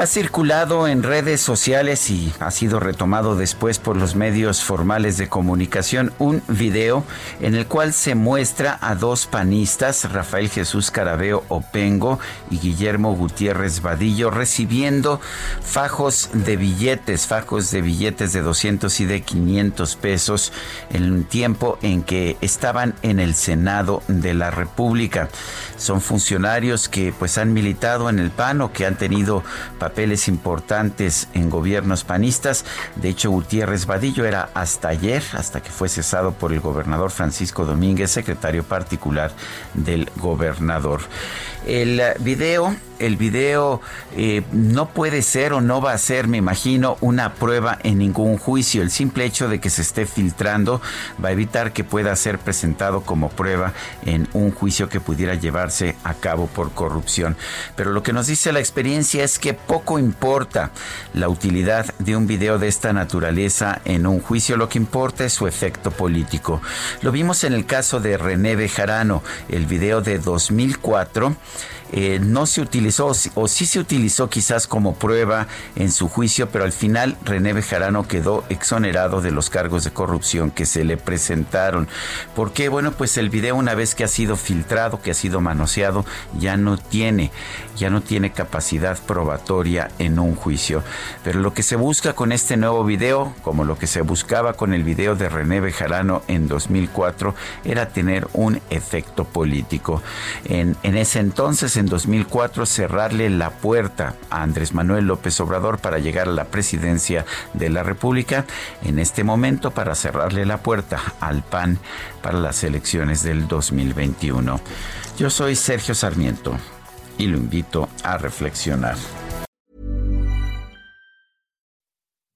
Ha circulado en redes sociales y ha sido retomado después por los medios formales de comunicación un video en el cual se muestra a dos panistas, Rafael Jesús Carabeo Opengo y Guillermo Gutiérrez Vadillo, recibiendo fajos de billetes, fajos de billetes de 200 y de 500 pesos en un tiempo en que estaban en el Senado de la República. Son funcionarios que pues han militado en el PAN o que han tenido papeles importantes en gobiernos panistas. De hecho, Gutiérrez Vadillo era hasta ayer, hasta que fue cesado por el gobernador Francisco Domínguez, secretario particular del gobernador. El video, el video eh, no puede ser o no va a ser, me imagino, una prueba en ningún juicio. El simple hecho de que se esté filtrando va a evitar que pueda ser presentado como prueba en un juicio que pudiera llevarse a cabo por corrupción. Pero lo que nos dice la experiencia es que poco importa la utilidad de un video de esta naturaleza en un juicio, lo que importa es su efecto político. Lo vimos en el caso de René Bejarano, el video de 2004 eh, no se utilizó o sí se utilizó quizás como prueba en su juicio, pero al final René Bejarano quedó exonerado de los cargos de corrupción que se le presentaron. ¿Por qué? Bueno, pues el video una vez que ha sido filtrado, que ha sido manoseado, ya no tiene, ya no tiene capacidad probatoria en un juicio. Pero lo que se busca con este nuevo video, como lo que se buscaba con el video de René Bejarano en 2004, era tener un efecto político. En, en ese entonces, en 2004 cerrarle la puerta a Andrés Manuel López Obrador para llegar a la presidencia de la República, en este momento para cerrarle la puerta al PAN para las elecciones del 2021. Yo soy Sergio Sarmiento y lo invito a reflexionar.